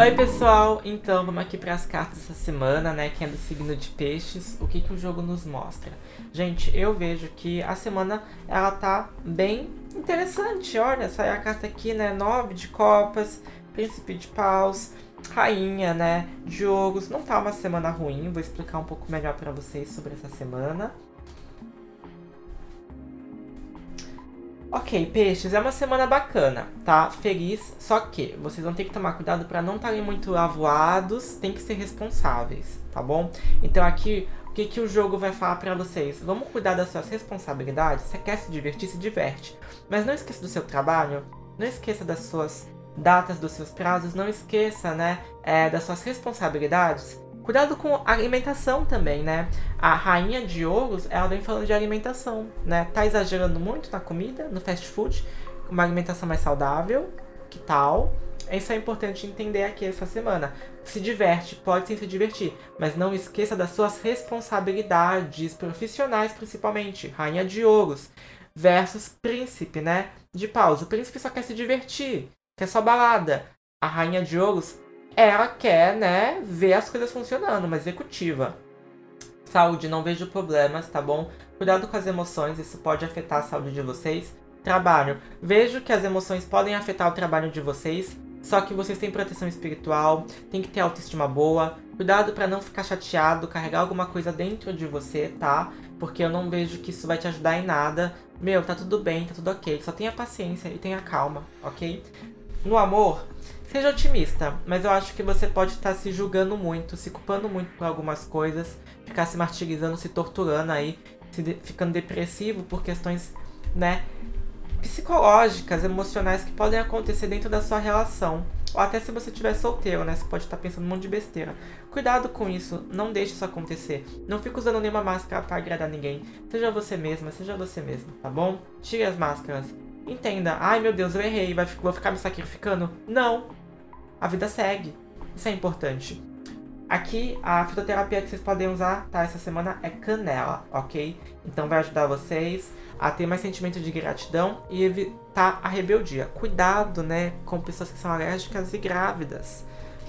Oi pessoal, então vamos aqui para as cartas dessa semana, né? Quem é do signo de peixes, o que, que o jogo nos mostra? Gente, eu vejo que a semana ela tá bem interessante. Olha, saiu a carta aqui, né? Nove de copas, príncipe de paus, rainha, né? De ouros. Não tá uma semana ruim, vou explicar um pouco melhor para vocês sobre essa semana. Ok, peixes, é uma semana bacana, tá? Feliz, só que vocês vão ter que tomar cuidado para não estarem muito avoados, tem que ser responsáveis, tá bom? Então aqui, o que, que o jogo vai falar para vocês? Vamos cuidar das suas responsabilidades, você quer se divertir, se diverte. Mas não esqueça do seu trabalho, não esqueça das suas datas, dos seus prazos, não esqueça, né, é, das suas responsabilidades Cuidado com alimentação também, né? A rainha de ouros, ela vem falando de alimentação, né? Tá exagerando muito na comida, no fast food, uma alimentação mais saudável, que tal? Isso é importante entender aqui essa semana. Se diverte, pode sim se divertir, mas não esqueça das suas responsabilidades profissionais, principalmente. Rainha de ouros versus príncipe, né? De paus. O príncipe só quer se divertir, quer só balada. A rainha de ouros ela quer, né, ver as coisas funcionando, uma executiva. Saúde, não vejo problemas, tá bom? Cuidado com as emoções, isso pode afetar a saúde de vocês. Trabalho, vejo que as emoções podem afetar o trabalho de vocês, só que vocês têm proteção espiritual, tem que ter autoestima boa. Cuidado para não ficar chateado, carregar alguma coisa dentro de você, tá? Porque eu não vejo que isso vai te ajudar em nada. Meu, tá tudo bem, tá tudo ok. Só tenha paciência e tenha calma, ok? No amor, Seja otimista, mas eu acho que você pode estar se julgando muito, se culpando muito por algumas coisas, ficar se martirizando, se torturando aí, se de, ficando depressivo por questões, né, psicológicas, emocionais que podem acontecer dentro da sua relação. Ou até se você estiver solteiro, né? Você pode estar pensando um monte de besteira. Cuidado com isso, não deixe isso acontecer. Não fique usando nenhuma máscara para agradar ninguém. Seja você mesma, seja você mesmo, tá bom? Tire as máscaras. Entenda, ai meu Deus, eu errei, vai, vou ficar me sacrificando? Não, a vida segue. Isso é importante. Aqui, a fitoterapia que vocês podem usar, tá? Essa semana é canela, ok? Então vai ajudar vocês a ter mais sentimento de gratidão e evitar a rebeldia. Cuidado, né, com pessoas que são alérgicas e grávidas.